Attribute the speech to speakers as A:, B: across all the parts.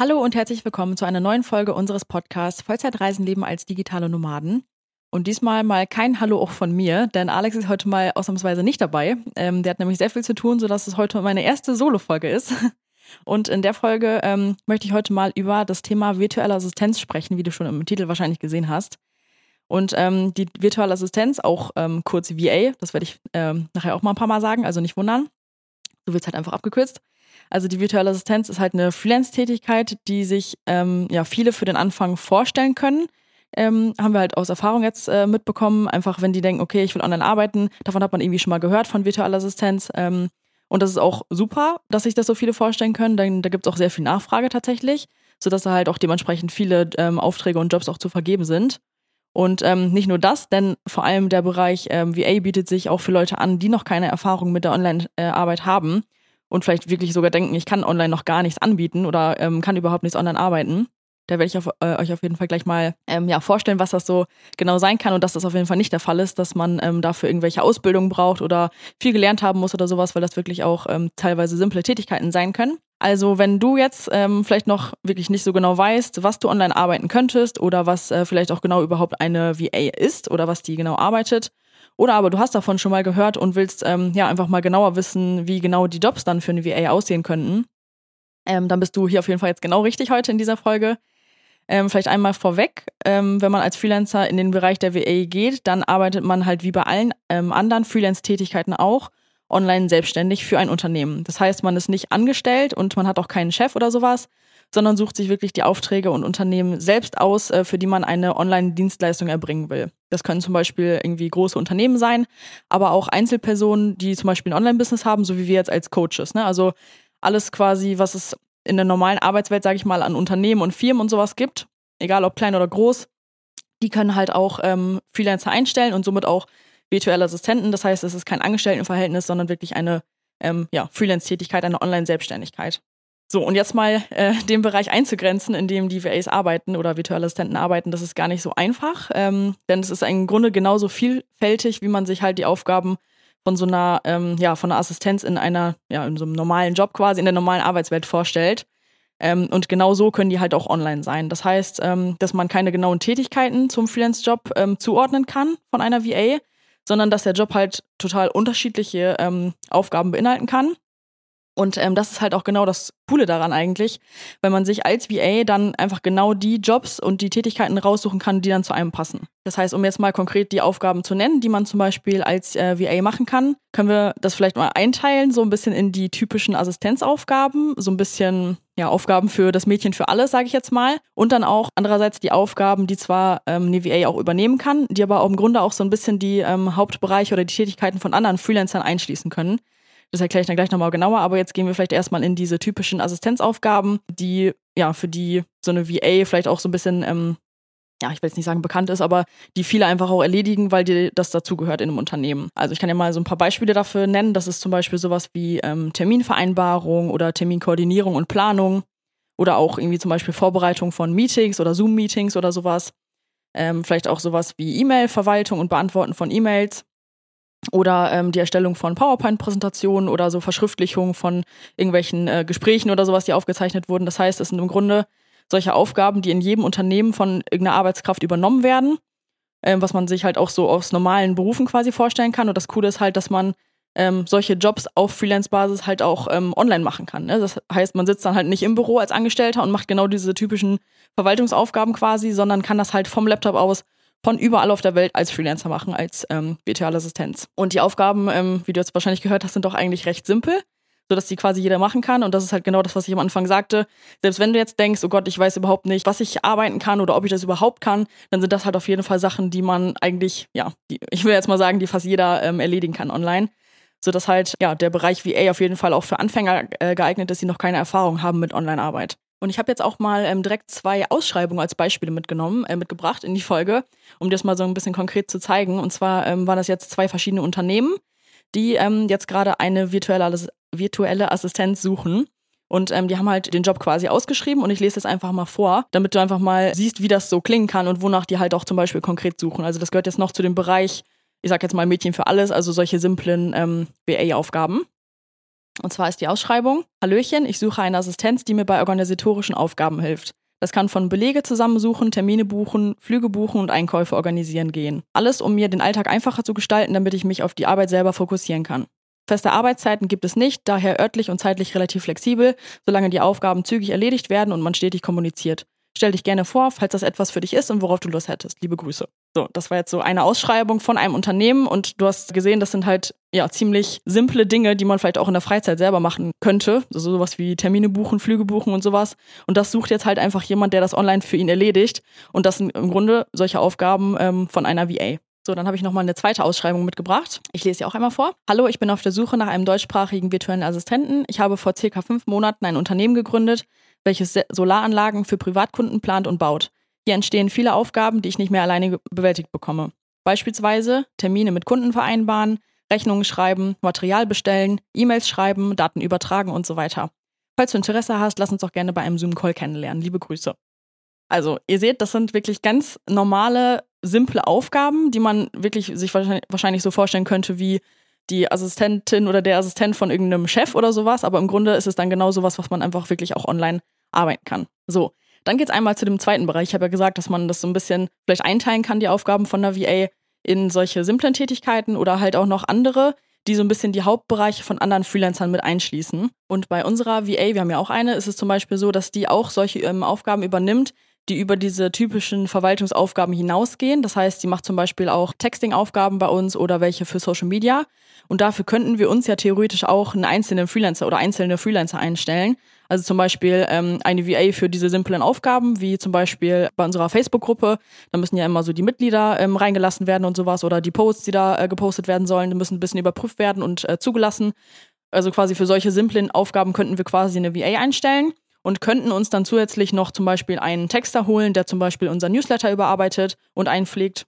A: Hallo und herzlich willkommen zu einer neuen Folge unseres Podcasts Vollzeitreisen leben als digitale Nomaden. Und diesmal mal kein Hallo auch von mir, denn Alex ist heute mal ausnahmsweise nicht dabei. Ähm, der hat nämlich sehr viel zu tun, sodass es heute meine erste Solo-Folge ist. Und in der Folge ähm, möchte ich heute mal über das Thema virtuelle Assistenz sprechen, wie du schon im Titel wahrscheinlich gesehen hast. Und ähm, die virtuelle Assistenz, auch ähm, kurz VA, das werde ich ähm, nachher auch mal ein paar Mal sagen, also nicht wundern. So wird es halt einfach abgekürzt. Also die virtuelle Assistenz ist halt eine Freelance-Tätigkeit, die sich ähm, ja viele für den Anfang vorstellen können. Ähm, haben wir halt aus Erfahrung jetzt äh, mitbekommen, einfach wenn die denken, okay, ich will online arbeiten, davon hat man irgendwie schon mal gehört von virtueller Assistenz. Ähm, und das ist auch super, dass sich das so viele vorstellen können, denn da gibt es auch sehr viel Nachfrage tatsächlich, sodass da halt auch dementsprechend viele ähm, Aufträge und Jobs auch zu vergeben sind. Und ähm, nicht nur das, denn vor allem der Bereich ähm, VA bietet sich auch für Leute an, die noch keine Erfahrung mit der Online-Arbeit haben und vielleicht wirklich sogar denken, ich kann online noch gar nichts anbieten oder ähm, kann überhaupt nichts online arbeiten. Da werde ich auf, äh, euch auf jeden Fall gleich mal ähm, ja, vorstellen, was das so genau sein kann und dass das auf jeden Fall nicht der Fall ist, dass man ähm, dafür irgendwelche Ausbildungen braucht oder viel gelernt haben muss oder sowas, weil das wirklich auch ähm, teilweise simple Tätigkeiten sein können. Also wenn du jetzt ähm, vielleicht noch wirklich nicht so genau weißt, was du online arbeiten könntest oder was äh, vielleicht auch genau überhaupt eine VA ist oder was die genau arbeitet, oder aber du hast davon schon mal gehört und willst ähm, ja einfach mal genauer wissen, wie genau die Jobs dann für eine VA aussehen könnten, ähm, dann bist du hier auf jeden Fall jetzt genau richtig heute in dieser Folge. Ähm, vielleicht einmal vorweg, ähm, wenn man als Freelancer in den Bereich der WA geht, dann arbeitet man halt wie bei allen ähm, anderen Freelance-Tätigkeiten auch online selbstständig für ein Unternehmen. Das heißt, man ist nicht angestellt und man hat auch keinen Chef oder sowas, sondern sucht sich wirklich die Aufträge und Unternehmen selbst aus, äh, für die man eine Online-Dienstleistung erbringen will. Das können zum Beispiel irgendwie große Unternehmen sein, aber auch Einzelpersonen, die zum Beispiel ein Online-Business haben, so wie wir jetzt als Coaches. Ne? Also alles quasi, was es in der normalen Arbeitswelt, sage ich mal, an Unternehmen und Firmen und sowas gibt, egal ob klein oder groß, die können halt auch ähm, Freelancer einstellen und somit auch virtuelle Assistenten. Das heißt, es ist kein Angestelltenverhältnis, sondern wirklich eine ähm, ja, Freelance-Tätigkeit, eine Online-Selbstständigkeit. So, und jetzt mal äh, den Bereich einzugrenzen, in dem die VAs arbeiten oder virtuelle Assistenten arbeiten, das ist gar nicht so einfach, ähm, denn es ist im Grunde genauso vielfältig, wie man sich halt die Aufgaben von so einer, ähm, ja, von einer Assistenz in einer, ja, in so einem normalen Job quasi, in der normalen Arbeitswelt vorstellt. Ähm, und genau so können die halt auch online sein. Das heißt, ähm, dass man keine genauen Tätigkeiten zum Freelance-Job ähm, zuordnen kann von einer VA, sondern dass der Job halt total unterschiedliche ähm, Aufgaben beinhalten kann. Und ähm, das ist halt auch genau das Coole daran eigentlich, weil man sich als VA dann einfach genau die Jobs und die Tätigkeiten raussuchen kann, die dann zu einem passen. Das heißt, um jetzt mal konkret die Aufgaben zu nennen, die man zum Beispiel als äh, VA machen kann, können wir das vielleicht mal einteilen, so ein bisschen in die typischen Assistenzaufgaben, so ein bisschen ja, Aufgaben für das Mädchen für alles, sage ich jetzt mal. Und dann auch andererseits die Aufgaben, die zwar ähm, eine VA auch übernehmen kann, die aber auch im Grunde auch so ein bisschen die ähm, Hauptbereiche oder die Tätigkeiten von anderen Freelancern einschließen können. Das erkläre ich dann gleich nochmal genauer, aber jetzt gehen wir vielleicht erstmal in diese typischen Assistenzaufgaben, die ja für die so eine VA vielleicht auch so ein bisschen, ähm, ja, ich will jetzt nicht sagen bekannt ist, aber die viele einfach auch erledigen, weil die das dazugehört in einem Unternehmen. Also ich kann ja mal so ein paar Beispiele dafür nennen. Das ist zum Beispiel sowas wie ähm, Terminvereinbarung oder Terminkoordinierung und Planung oder auch irgendwie zum Beispiel Vorbereitung von Meetings oder Zoom-Meetings oder sowas. Ähm, vielleicht auch sowas wie E-Mail-Verwaltung und Beantworten von E-Mails oder ähm, die Erstellung von PowerPoint-Präsentationen oder so Verschriftlichung von irgendwelchen äh, Gesprächen oder sowas, die aufgezeichnet wurden. Das heißt, es sind im Grunde solche Aufgaben, die in jedem Unternehmen von irgendeiner Arbeitskraft übernommen werden, ähm, was man sich halt auch so aus normalen Berufen quasi vorstellen kann. Und das Coole ist halt, dass man ähm, solche Jobs auf Freelance-Basis halt auch ähm, online machen kann. Ne? Das heißt, man sitzt dann halt nicht im Büro als Angestellter und macht genau diese typischen Verwaltungsaufgaben quasi, sondern kann das halt vom Laptop aus von überall auf der Welt als Freelancer machen, als ähm, virtuelle Assistenz. Und die Aufgaben, ähm, wie du jetzt wahrscheinlich gehört hast, sind doch eigentlich recht simpel. sodass die quasi jeder machen kann. Und das ist halt genau das, was ich am Anfang sagte. Selbst wenn du jetzt denkst, oh Gott, ich weiß überhaupt nicht, was ich arbeiten kann oder ob ich das überhaupt kann, dann sind das halt auf jeden Fall Sachen, die man eigentlich, ja, die, ich will jetzt mal sagen, die fast jeder ähm, erledigen kann online. Sodass halt, ja, der Bereich VA auf jeden Fall auch für Anfänger äh, geeignet ist, die noch keine Erfahrung haben mit Online-Arbeit. Und ich habe jetzt auch mal ähm, direkt zwei Ausschreibungen als Beispiele mitgenommen, äh, mitgebracht in die Folge, um das mal so ein bisschen konkret zu zeigen. Und zwar ähm, waren das jetzt zwei verschiedene Unternehmen, die ähm, jetzt gerade eine virtuelle, virtuelle Assistenz suchen. Und ähm, die haben halt den Job quasi ausgeschrieben und ich lese das einfach mal vor, damit du einfach mal siehst, wie das so klingen kann und wonach die halt auch zum Beispiel konkret suchen. Also das gehört jetzt noch zu dem Bereich, ich sag jetzt mal Mädchen für alles, also solche simplen ähm, BA-Aufgaben. Und zwar ist die Ausschreibung, Hallöchen, ich suche eine Assistenz, die mir bei organisatorischen Aufgaben hilft. Das kann von Belege zusammensuchen, Termine buchen, Flüge buchen und Einkäufe organisieren gehen. Alles, um mir den Alltag einfacher zu gestalten, damit ich mich auf die Arbeit selber fokussieren kann. Feste Arbeitszeiten gibt es nicht, daher örtlich und zeitlich relativ flexibel, solange die Aufgaben zügig erledigt werden und man stetig kommuniziert. Stell dich gerne vor, falls das etwas für dich ist und worauf du Lust hättest. Liebe Grüße. So, das war jetzt so eine Ausschreibung von einem Unternehmen und du hast gesehen, das sind halt ja ziemlich simple Dinge, die man vielleicht auch in der Freizeit selber machen könnte. Also sowas wie Termine buchen, Flüge buchen und sowas. Und das sucht jetzt halt einfach jemand, der das online für ihn erledigt. Und das sind im Grunde solche Aufgaben ähm, von einer VA. So, dann habe ich nochmal eine zweite Ausschreibung mitgebracht. Ich lese sie auch einmal vor. Hallo, ich bin auf der Suche nach einem deutschsprachigen virtuellen Assistenten. Ich habe vor circa fünf Monaten ein Unternehmen gegründet, welches Solaranlagen für Privatkunden plant und baut. Hier entstehen viele Aufgaben, die ich nicht mehr alleine bewältigt bekomme. Beispielsweise Termine mit Kunden vereinbaren, Rechnungen schreiben, Material bestellen, E-Mails schreiben, Daten übertragen und so weiter. Falls du Interesse hast, lass uns doch gerne bei einem Zoom-Call kennenlernen. Liebe Grüße. Also, ihr seht, das sind wirklich ganz normale, simple Aufgaben, die man wirklich sich wahrscheinlich so vorstellen könnte wie die Assistentin oder der Assistent von irgendeinem Chef oder sowas, aber im Grunde ist es dann genau sowas, was man einfach wirklich auch online arbeiten kann. So, dann geht's einmal zu dem zweiten Bereich. Ich habe ja gesagt, dass man das so ein bisschen vielleicht einteilen kann, die Aufgaben von der VA in solche simplen Tätigkeiten oder halt auch noch andere, die so ein bisschen die Hauptbereiche von anderen Freelancern mit einschließen. Und bei unserer VA, wir haben ja auch eine, ist es zum Beispiel so, dass die auch solche ähm, Aufgaben übernimmt, die über diese typischen Verwaltungsaufgaben hinausgehen. Das heißt, sie macht zum Beispiel auch Texting-Aufgaben bei uns oder welche für Social Media. Und dafür könnten wir uns ja theoretisch auch einen einzelnen Freelancer oder einzelne Freelancer einstellen. Also zum Beispiel ähm, eine VA für diese simplen Aufgaben, wie zum Beispiel bei unserer Facebook-Gruppe. Da müssen ja immer so die Mitglieder ähm, reingelassen werden und sowas oder die Posts, die da äh, gepostet werden sollen, müssen ein bisschen überprüft werden und äh, zugelassen. Also quasi für solche simplen Aufgaben könnten wir quasi eine VA einstellen und könnten uns dann zusätzlich noch zum Beispiel einen Texter holen, der zum Beispiel unser Newsletter überarbeitet und einpflegt.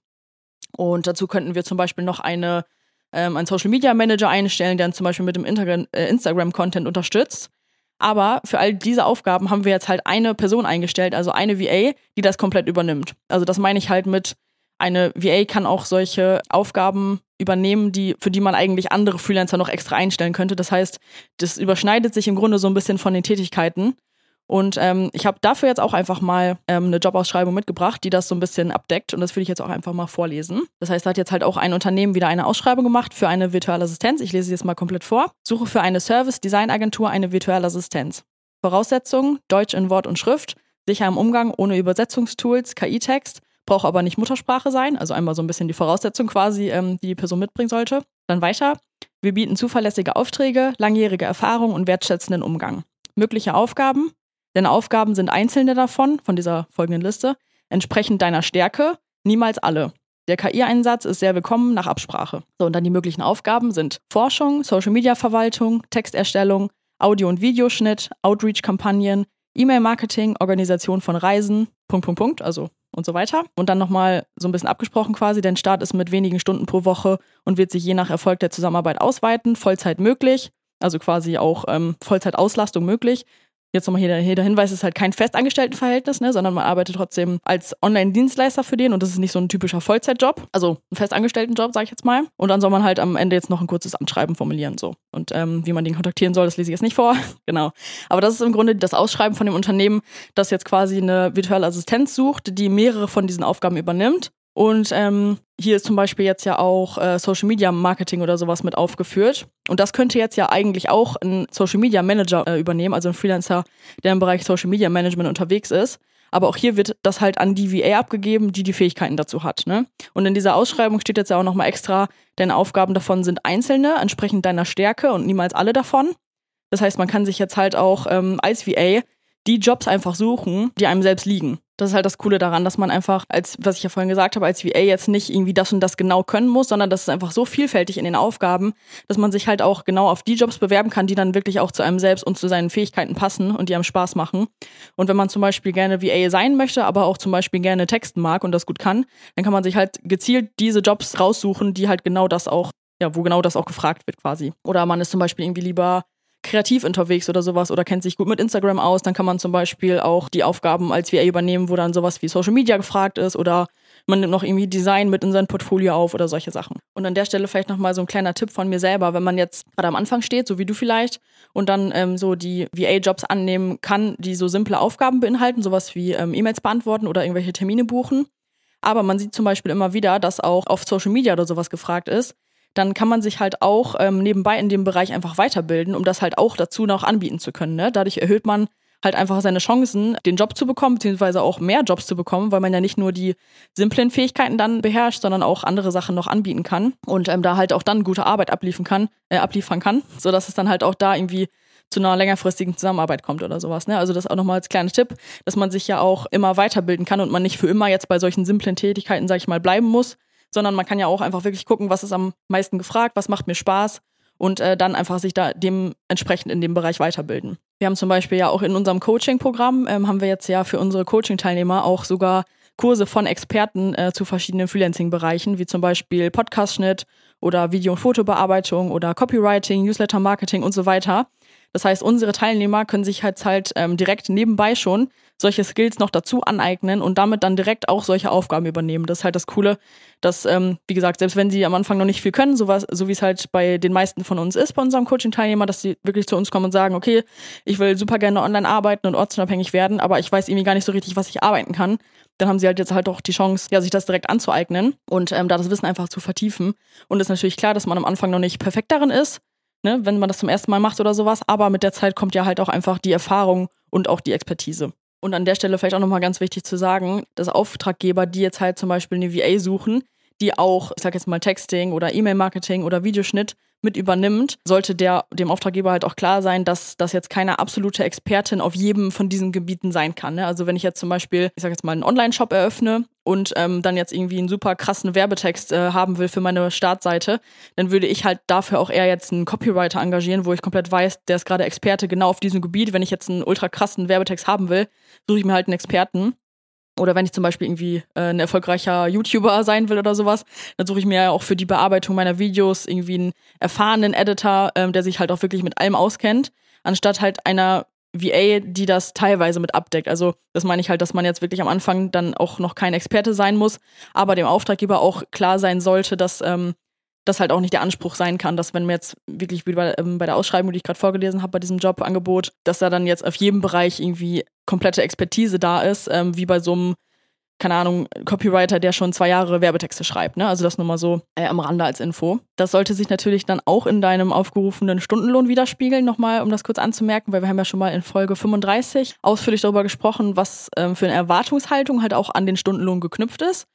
A: Und dazu könnten wir zum Beispiel noch eine, ähm, einen Social Media Manager einstellen, der dann zum Beispiel mit dem äh, Instagram-Content unterstützt. Aber für all diese Aufgaben haben wir jetzt halt eine Person eingestellt, also eine VA, die das komplett übernimmt. Also das meine ich halt mit, eine VA kann auch solche Aufgaben übernehmen, die, für die man eigentlich andere Freelancer noch extra einstellen könnte. Das heißt, das überschneidet sich im Grunde so ein bisschen von den Tätigkeiten. Und ähm, ich habe dafür jetzt auch einfach mal ähm, eine Jobausschreibung mitgebracht, die das so ein bisschen abdeckt. Und das will ich jetzt auch einfach mal vorlesen. Das heißt, da hat jetzt halt auch ein Unternehmen wieder eine Ausschreibung gemacht für eine virtuelle Assistenz. Ich lese sie jetzt mal komplett vor. Suche für eine Service-Design-Agentur eine virtuelle Assistenz. Voraussetzungen: Deutsch in Wort und Schrift, sicher im Umgang ohne Übersetzungstools, KI-Text, braucht aber nicht Muttersprache sein. Also einmal so ein bisschen die Voraussetzung quasi, ähm, die die Person mitbringen sollte. Dann weiter. Wir bieten zuverlässige Aufträge, langjährige Erfahrung und wertschätzenden Umgang. Mögliche Aufgaben: denn Aufgaben sind einzelne davon, von dieser folgenden Liste, entsprechend deiner Stärke, niemals alle. Der KI-Einsatz ist sehr willkommen nach Absprache. So, und dann die möglichen Aufgaben sind Forschung, Social-Media-Verwaltung, Texterstellung, Audio- und Videoschnitt, Outreach-Kampagnen, E-Mail-Marketing, Organisation von Reisen, Punkt, Punkt, Punkt, also und so weiter. Und dann nochmal so ein bisschen abgesprochen quasi, denn Start ist mit wenigen Stunden pro Woche und wird sich je nach Erfolg der Zusammenarbeit ausweiten, Vollzeit möglich, also quasi auch ähm, Vollzeitauslastung möglich. Jetzt nochmal hier, hier der Hinweis, es ist halt kein Festangestelltenverhältnis, ne, sondern man arbeitet trotzdem als Online-Dienstleister für den und das ist nicht so ein typischer Vollzeitjob, also ein Festangestelltenjob, sage ich jetzt mal. Und dann soll man halt am Ende jetzt noch ein kurzes Anschreiben formulieren so. Und ähm, wie man den kontaktieren soll, das lese ich jetzt nicht vor. genau. Aber das ist im Grunde das Ausschreiben von dem Unternehmen, das jetzt quasi eine virtuelle Assistenz sucht, die mehrere von diesen Aufgaben übernimmt und ähm, hier ist zum Beispiel jetzt ja auch äh, Social Media Marketing oder sowas mit aufgeführt. Und das könnte jetzt ja eigentlich auch ein Social Media Manager äh, übernehmen, also ein Freelancer, der im Bereich Social Media Management unterwegs ist. Aber auch hier wird das halt an die VA abgegeben, die die Fähigkeiten dazu hat. Ne? Und in dieser Ausschreibung steht jetzt ja auch nochmal extra, deine Aufgaben davon sind einzelne, entsprechend deiner Stärke und niemals alle davon. Das heißt, man kann sich jetzt halt auch ähm, als VA die Jobs einfach suchen, die einem selbst liegen. Das ist halt das Coole daran, dass man einfach, als was ich ja vorhin gesagt habe, als VA jetzt nicht irgendwie das und das genau können muss, sondern das ist einfach so vielfältig in den Aufgaben, dass man sich halt auch genau auf die Jobs bewerben kann, die dann wirklich auch zu einem selbst und zu seinen Fähigkeiten passen und die einem Spaß machen. Und wenn man zum Beispiel gerne VA sein möchte, aber auch zum Beispiel gerne texten mag und das gut kann, dann kann man sich halt gezielt diese Jobs raussuchen, die halt genau das auch ja, wo genau das auch gefragt wird quasi. Oder man ist zum Beispiel irgendwie lieber kreativ unterwegs oder sowas oder kennt sich gut mit Instagram aus, dann kann man zum Beispiel auch die Aufgaben als VA übernehmen, wo dann sowas wie Social Media gefragt ist oder man nimmt noch irgendwie Design mit in sein Portfolio auf oder solche Sachen. Und an der Stelle vielleicht nochmal so ein kleiner Tipp von mir selber, wenn man jetzt gerade am Anfang steht, so wie du vielleicht, und dann ähm, so die VA-Jobs annehmen kann, die so simple Aufgaben beinhalten, sowas wie ähm, E-Mails beantworten oder irgendwelche Termine buchen. Aber man sieht zum Beispiel immer wieder, dass auch auf Social Media oder sowas gefragt ist, dann kann man sich halt auch ähm, nebenbei in dem Bereich einfach weiterbilden, um das halt auch dazu noch anbieten zu können. Ne? Dadurch erhöht man halt einfach seine Chancen, den Job zu bekommen, beziehungsweise auch mehr Jobs zu bekommen, weil man ja nicht nur die simplen Fähigkeiten dann beherrscht, sondern auch andere Sachen noch anbieten kann und ähm, da halt auch dann gute Arbeit abliefern kann, äh, abliefern kann, sodass es dann halt auch da irgendwie zu einer längerfristigen Zusammenarbeit kommt oder sowas. Ne? Also das auch nochmal als kleiner Tipp, dass man sich ja auch immer weiterbilden kann und man nicht für immer jetzt bei solchen simplen Tätigkeiten, sag ich mal, bleiben muss, sondern man kann ja auch einfach wirklich gucken, was ist am meisten gefragt, was macht mir Spaß und äh, dann einfach sich da dementsprechend in dem Bereich weiterbilden. Wir haben zum Beispiel ja auch in unserem Coaching-Programm, ähm, haben wir jetzt ja für unsere Coaching-Teilnehmer auch sogar Kurse von Experten äh, zu verschiedenen Freelancing-Bereichen, wie zum Beispiel Podcast-Schnitt oder Video- und Fotobearbeitung oder Copywriting, Newsletter-Marketing und so weiter. Das heißt, unsere Teilnehmer können sich halt halt ähm, direkt nebenbei schon solche Skills noch dazu aneignen und damit dann direkt auch solche Aufgaben übernehmen. Das ist halt das Coole, dass, ähm, wie gesagt, selbst wenn sie am Anfang noch nicht viel können, so, so wie es halt bei den meisten von uns ist, bei unserem Coaching-Teilnehmer, dass sie wirklich zu uns kommen und sagen, okay, ich will super gerne online arbeiten und ortsunabhängig werden, aber ich weiß irgendwie gar nicht so richtig, was ich arbeiten kann. Dann haben sie halt jetzt halt auch die Chance, ja, sich das direkt anzueignen und ähm, da das Wissen einfach zu vertiefen. Und es ist natürlich klar, dass man am Anfang noch nicht perfekt darin ist, ne, wenn man das zum ersten Mal macht oder sowas. Aber mit der Zeit kommt ja halt auch einfach die Erfahrung und auch die Expertise. Und an der Stelle vielleicht auch nochmal ganz wichtig zu sagen, dass Auftraggeber, die jetzt halt zum Beispiel eine VA suchen, die auch, ich sag jetzt mal Texting oder E-Mail-Marketing oder Videoschnitt mit übernimmt, sollte der dem Auftraggeber halt auch klar sein, dass das jetzt keine absolute Expertin auf jedem von diesen Gebieten sein kann. Ne? Also wenn ich jetzt zum Beispiel, ich sag jetzt mal, einen Online-Shop eröffne und ähm, dann jetzt irgendwie einen super krassen Werbetext äh, haben will für meine Startseite, dann würde ich halt dafür auch eher jetzt einen Copywriter engagieren, wo ich komplett weiß, der ist gerade Experte genau auf diesem Gebiet. Wenn ich jetzt einen ultra krassen Werbetext haben will, suche ich mir halt einen Experten. Oder wenn ich zum Beispiel irgendwie äh, ein erfolgreicher YouTuber sein will oder sowas, dann suche ich mir ja auch für die Bearbeitung meiner Videos irgendwie einen erfahrenen Editor, ähm, der sich halt auch wirklich mit allem auskennt, anstatt halt einer VA, die das teilweise mit abdeckt. Also das meine ich halt, dass man jetzt wirklich am Anfang dann auch noch kein Experte sein muss, aber dem Auftraggeber auch klar sein sollte, dass ähm, das halt auch nicht der Anspruch sein kann, dass wenn man jetzt wirklich wie bei, ähm, bei der Ausschreibung, die ich gerade vorgelesen habe, bei diesem Jobangebot, dass da dann jetzt auf jedem Bereich irgendwie komplette Expertise da ist, ähm, wie bei so einem, keine Ahnung, Copywriter, der schon zwei Jahre Werbetexte schreibt. Ne? Also das nur mal so äh, am Rande als Info. Das sollte sich natürlich dann auch in deinem aufgerufenen Stundenlohn widerspiegeln, nochmal, um das kurz anzumerken, weil wir haben ja schon mal in Folge 35 ausführlich darüber gesprochen, was ähm, für eine Erwartungshaltung halt auch an den Stundenlohn geknüpft ist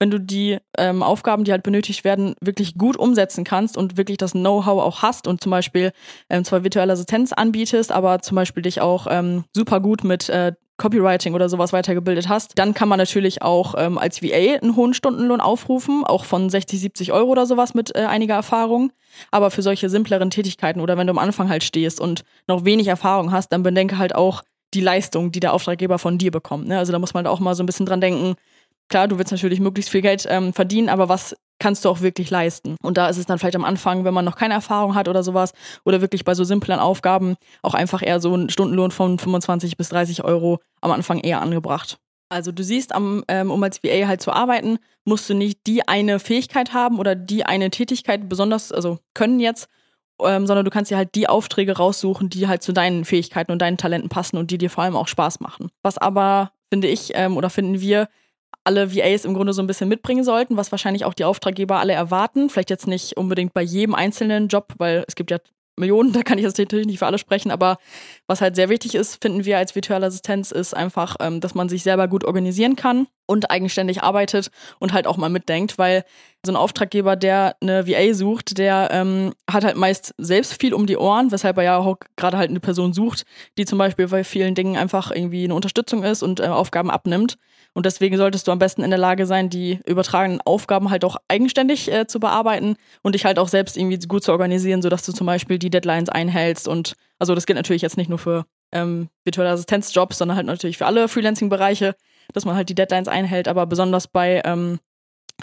A: wenn du die ähm, Aufgaben, die halt benötigt werden, wirklich gut umsetzen kannst und wirklich das Know-how auch hast und zum Beispiel ähm, zwar virtuelle Assistenz anbietest, aber zum Beispiel dich auch ähm, super gut mit äh, Copywriting oder sowas weitergebildet hast, dann kann man natürlich auch ähm, als VA einen hohen Stundenlohn aufrufen, auch von 60, 70 Euro oder sowas mit äh, einiger Erfahrung. Aber für solche simpleren Tätigkeiten oder wenn du am Anfang halt stehst und noch wenig Erfahrung hast, dann bedenke halt auch die Leistung, die der Auftraggeber von dir bekommt. Ne? Also da muss man auch mal so ein bisschen dran denken, klar, du willst natürlich möglichst viel Geld ähm, verdienen, aber was kannst du auch wirklich leisten? Und da ist es dann vielleicht am Anfang, wenn man noch keine Erfahrung hat oder sowas, oder wirklich bei so simplen Aufgaben auch einfach eher so ein Stundenlohn von 25 bis 30 Euro am Anfang eher angebracht. Also du siehst, ähm, um als VA halt zu arbeiten, musst du nicht die eine Fähigkeit haben oder die eine Tätigkeit besonders, also können jetzt, ähm, sondern du kannst dir halt die Aufträge raussuchen, die halt zu deinen Fähigkeiten und deinen Talenten passen und die dir vor allem auch Spaß machen. Was aber, finde ich, ähm, oder finden wir, alle VAs im Grunde so ein bisschen mitbringen sollten, was wahrscheinlich auch die Auftraggeber alle erwarten. Vielleicht jetzt nicht unbedingt bei jedem einzelnen Job, weil es gibt ja Millionen, da kann ich jetzt natürlich nicht für alle sprechen, aber was halt sehr wichtig ist, finden wir als virtuelle Assistenz, ist einfach, ähm, dass man sich selber gut organisieren kann und eigenständig arbeitet und halt auch mal mitdenkt, weil so ein Auftraggeber, der eine VA sucht, der ähm, hat halt meist selbst viel um die Ohren, weshalb er ja auch gerade halt eine Person sucht, die zum Beispiel bei vielen Dingen einfach irgendwie eine Unterstützung ist und äh, Aufgaben abnimmt. Und deswegen solltest du am besten in der Lage sein, die übertragenen Aufgaben halt auch eigenständig äh, zu bearbeiten und dich halt auch selbst irgendwie gut zu organisieren, sodass du zum Beispiel die Deadlines einhältst. Und also das gilt natürlich jetzt nicht nur für ähm, virtuelle Assistenzjobs, sondern halt natürlich für alle Freelancing-Bereiche, dass man halt die Deadlines einhält, aber besonders bei ähm,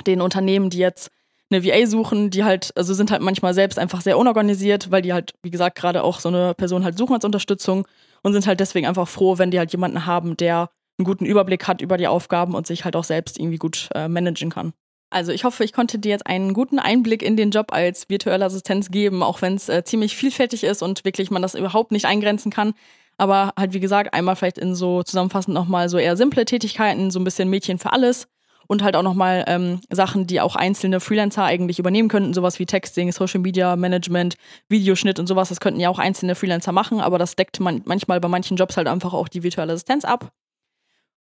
A: den Unternehmen, die jetzt eine VA suchen, die halt, also sind halt manchmal selbst einfach sehr unorganisiert, weil die halt, wie gesagt, gerade auch so eine Person halt suchen als Unterstützung und sind halt deswegen einfach froh, wenn die halt jemanden haben, der einen guten Überblick hat über die Aufgaben und sich halt auch selbst irgendwie gut äh, managen kann. Also ich hoffe, ich konnte dir jetzt einen guten Einblick in den Job als virtuelle Assistenz geben, auch wenn es äh, ziemlich vielfältig ist und wirklich man das überhaupt nicht eingrenzen kann. Aber halt, wie gesagt, einmal vielleicht in so zusammenfassend nochmal so eher simple Tätigkeiten, so ein bisschen Mädchen für alles und halt auch nochmal ähm, Sachen, die auch einzelne Freelancer eigentlich übernehmen könnten, sowas wie Texting, Social Media Management, Videoschnitt und sowas. Das könnten ja auch einzelne Freelancer machen, aber das deckt man manchmal bei manchen Jobs halt einfach auch die virtuelle Assistenz ab.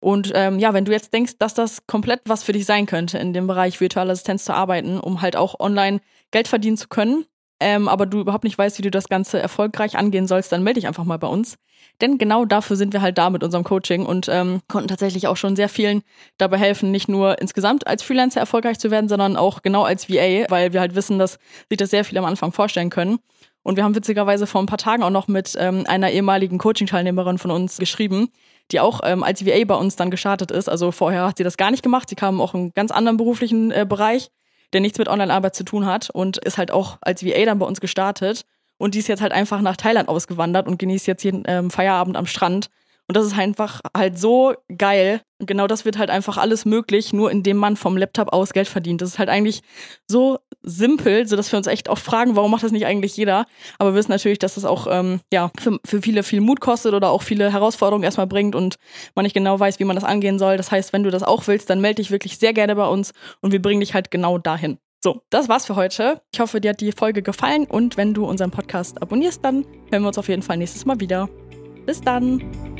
A: Und ähm, ja, wenn du jetzt denkst, dass das komplett was für dich sein könnte, in dem Bereich virtuelle Assistenz zu arbeiten, um halt auch online Geld verdienen zu können, ähm, aber du überhaupt nicht weißt, wie du das Ganze erfolgreich angehen sollst, dann melde dich einfach mal bei uns. Denn genau dafür sind wir halt da mit unserem Coaching und ähm, konnten tatsächlich auch schon sehr vielen dabei helfen, nicht nur insgesamt als Freelancer erfolgreich zu werden, sondern auch genau als VA, weil wir halt wissen, dass sich das sehr viele am Anfang vorstellen können. Und wir haben witzigerweise vor ein paar Tagen auch noch mit ähm, einer ehemaligen Coaching-Teilnehmerin von uns geschrieben, die auch ähm, als VA bei uns dann gestartet ist. Also vorher hat sie das gar nicht gemacht. Sie kam auch in einen ganz anderen beruflichen äh, Bereich der nichts mit Online-Arbeit zu tun hat und ist halt auch als VA dann bei uns gestartet. Und die ist jetzt halt einfach nach Thailand ausgewandert und genießt jetzt jeden ähm, Feierabend am Strand und das ist einfach halt so geil. Und genau das wird halt einfach alles möglich, nur indem man vom Laptop aus Geld verdient. Das ist halt eigentlich so simpel, sodass wir uns echt oft fragen, warum macht das nicht eigentlich jeder? Aber wir wissen natürlich, dass das auch ähm, ja, für, für viele viel Mut kostet oder auch viele Herausforderungen erstmal bringt und man nicht genau weiß, wie man das angehen soll. Das heißt, wenn du das auch willst, dann melde dich wirklich sehr gerne bei uns und wir bringen dich halt genau dahin. So, das war's für heute. Ich hoffe, dir hat die Folge gefallen und wenn du unseren Podcast abonnierst, dann hören wir uns auf jeden Fall nächstes Mal wieder. Bis dann!